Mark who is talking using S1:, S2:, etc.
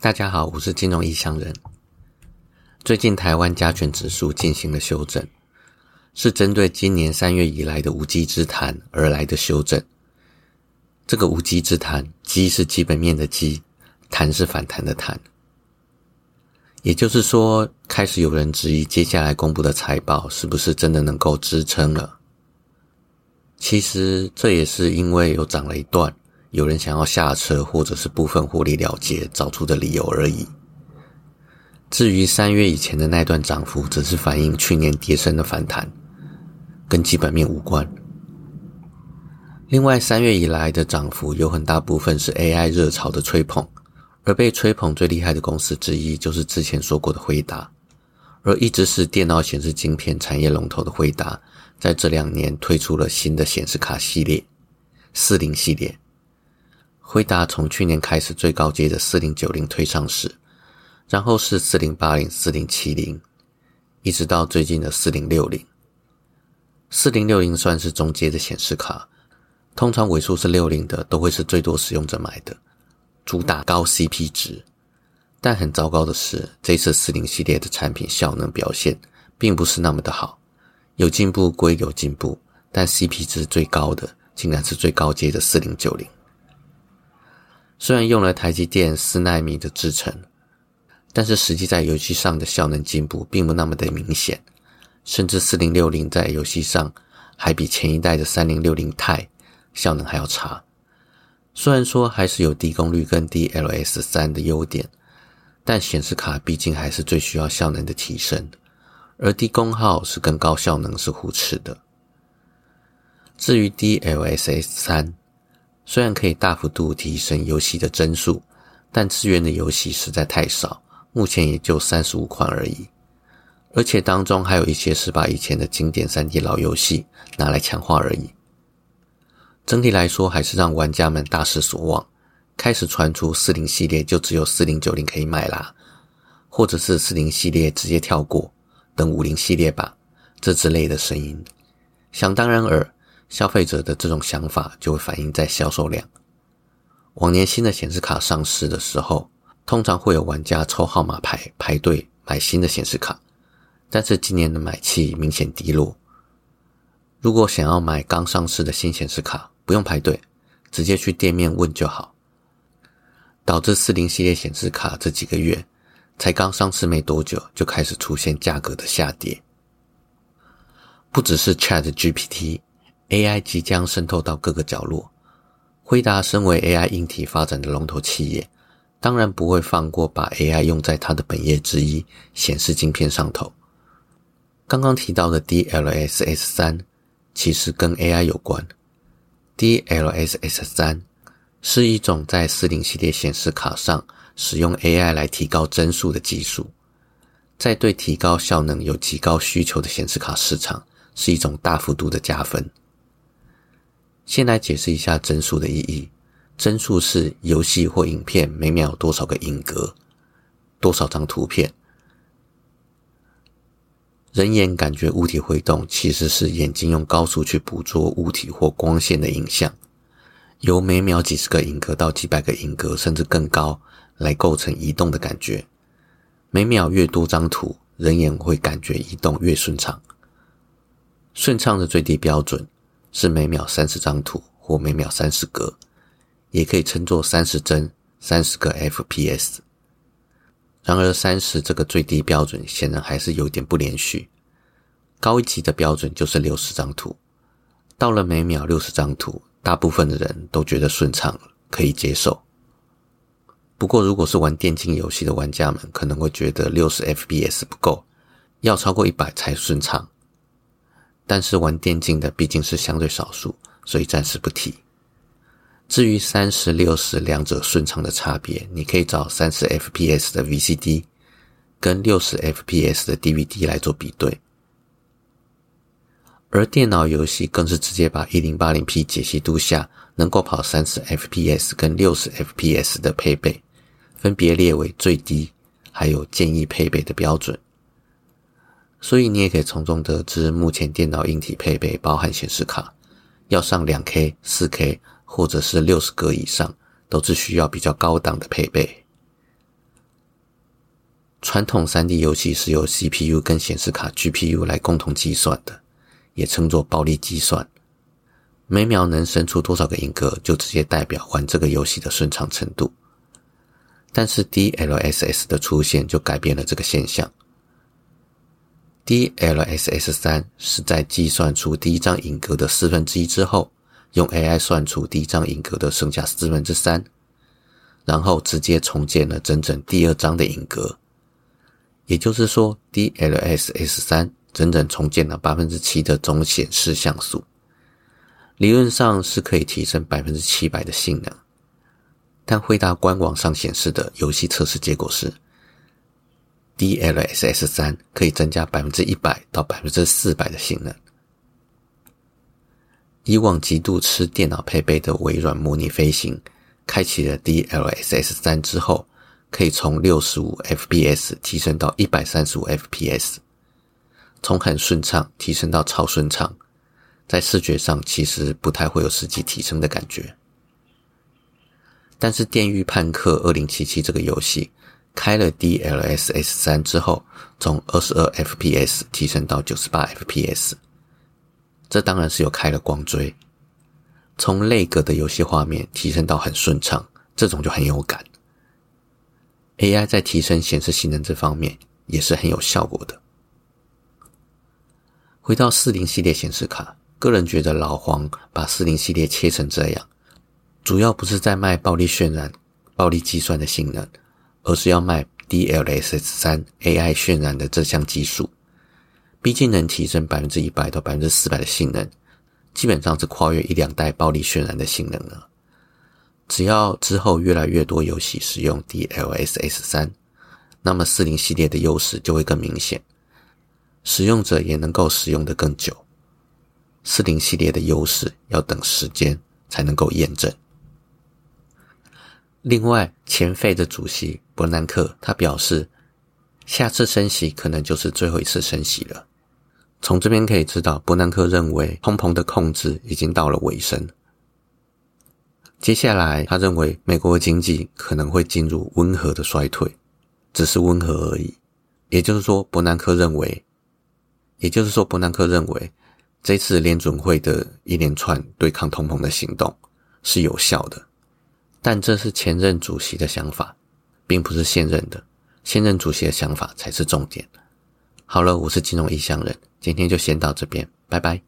S1: 大家好，我是金融异乡人。最近台湾加权指数进行了修正，是针对今年三月以来的无稽之谈而来的修正。这个无稽之谈，基是基本面的基，谈是反弹的谈。也就是说，开始有人质疑接下来公布的财报是不是真的能够支撑了。其实这也是因为有涨了一段，有人想要下车或者是部分获利了结找出的理由而已。至于三月以前的那段涨幅，只是反映去年跌升的反弹，跟基本面无关。另外，三月以来的涨幅有很大部分是 AI 热潮的吹捧，而被吹捧最厉害的公司之一就是之前说过的辉达，而一直是电脑显示晶片产业龙头的辉达。在这两年推出了新的显示卡系列，四零系列。辉达从去年开始最高阶的四零九零推上市，然后是四零八零、四零七零，一直到最近的四零六零。四零六零算是中阶的显示卡，通常尾数是六零的都会是最多使用者买的，主打高 CP 值。但很糟糕的是，这次四零系列的产品效能表现并不是那么的好。有进步归有进步，但 CP 值最高的竟然是最高阶的四零九零。虽然用了台积电四纳米的制程，但是实际在游戏上的效能进步并不那么的明显，甚至四零六零在游戏上还比前一代的三零六零钛效能还要差。虽然说还是有低功率跟 DLS 三的优点，但显示卡毕竟还是最需要效能的提升。而低功耗是跟高效能是互斥的。至于 DLSS 三，虽然可以大幅度提升游戏的帧数，但支援的游戏实在太少，目前也就三十五款而已。而且当中还有一些是把以前的经典三 D 老游戏拿来强化而已。整体来说，还是让玩家们大失所望。开始传出四零系列就只有四零九零可以买啦，或者是四零系列直接跳过。等五零系列吧，这之类的声音，想当然尔，消费者的这种想法就会反映在销售量。往年新的显示卡上市的时候，通常会有玩家抽号码牌排队买新的显示卡，但是今年的买气明显低落。如果想要买刚上市的新显示卡，不用排队，直接去店面问就好，导致四零系列显示卡这几个月。才刚上市没多久，就开始出现价格的下跌。不只是 Chat AI 即将渗透到各个角落。辉达身为 AI 硬体发展的龙头企业，当然不会放过把 AI 用在它的本业之一——显示晶片上头。刚刚提到的 DLSS 三，其实跟 AI 有关。DLSS 三是一种在四零系列显示卡上。使用 AI 来提高帧数的技术，在对提高效能有极高需求的显示卡市场，是一种大幅度的加分。先来解释一下帧数的意义：帧数是游戏或影片每秒多少个影格，多少张图片。人眼感觉物体挥动，其实是眼睛用高速去捕捉物体或光线的影像，由每秒几十个影格到几百个影格，甚至更高。来构成移动的感觉，每秒越多张图，人眼会感觉移动越顺畅。顺畅的最低标准是每秒三十张图或每秒三十格，也可以称作三十帧、三十个 FPS。然而，三十这个最低标准显然还是有点不连续。高一级的标准就是六十张图，到了每秒六十张图，大部分的人都觉得顺畅了，可以接受。不过，如果是玩电竞游戏的玩家们，可能会觉得六十 FPS 不够，要超过一百才顺畅。但是玩电竞的毕竟是相对少数，所以暂时不提。至于三十六十两者顺畅的差别，你可以找三十 FPS 的 VCD 跟六十 FPS 的 DVD 来做比对。而电脑游戏更是直接把一零八零 P 解析度下能够跑三十 FPS 跟六十 FPS 的配备。分别列为最低，还有建议配备的标准，所以你也可以从中得知，目前电脑硬体配备包含显示卡，要上两 K、四 K 或者是六十格以上，都是需要比较高档的配备。传统三 D 游戏是由 CPU 跟显示卡 GPU 来共同计算的，也称作暴力计算。每秒能生出多少个影格，就直接代表玩这个游戏的顺畅程度。但是 DLSS 的出现就改变了这个现象。DLSS 三是在计算出第一张影格的四分之一之后，用 AI 算出第一张影格的剩下四分之三，然后直接重建了整整第二张的影格。也就是说，DLSS 三整整重建了百分之七的总显示像素，理论上是可以提升百分之七百的性能。但惠达官网上显示的游戏测试结果是，DLSS 三可以增加百分之一百到百分之四百的性能。以往极度吃电脑配备的微软模拟飞行，开启了 DLSS 三之后。可以从六十五 FPS 提升到一百三十五 FPS，从很顺畅提升到超顺畅，在视觉上其实不太会有实际提升的感觉。但是《电狱判客二零七七》这个游戏开了 DLSS 三之后，从二十二 FPS 提升到九十八 FPS，这当然是有开了光追。从内格的游戏画面提升到很顺畅，这种就很有感。AI 在提升显示性能这方面也是很有效果的。回到四零系列显示卡，个人觉得老黄把四零系列切成这样，主要不是在卖暴力渲染、暴力计算的性能，而是要卖 DLSS 三 AI 渲染的这项技术。毕竟能提升百分之一百到百分之四百的性能，基本上是跨越一两代暴力渲染的性能了。只要之后越来越多游戏使用 DLSS 三，那么四零系列的优势就会更明显，使用者也能够使用的更久。四零系列的优势要等时间才能够验证。另外，前费的主席伯南克他表示，下次升息可能就是最后一次升息了。从这边可以知道，伯南克认为通膨的控制已经到了尾声。接下来，他认为美国经济可能会进入温和的衰退，只是温和而已。也就是说，伯南克认为，也就是说，伯南克认为，这次联准会的一连串对抗通膨的行动是有效的。但这是前任主席的想法，并不是现任的。现任主席的想法才是重点。好了，我是金融异乡人，今天就先到这边，拜拜。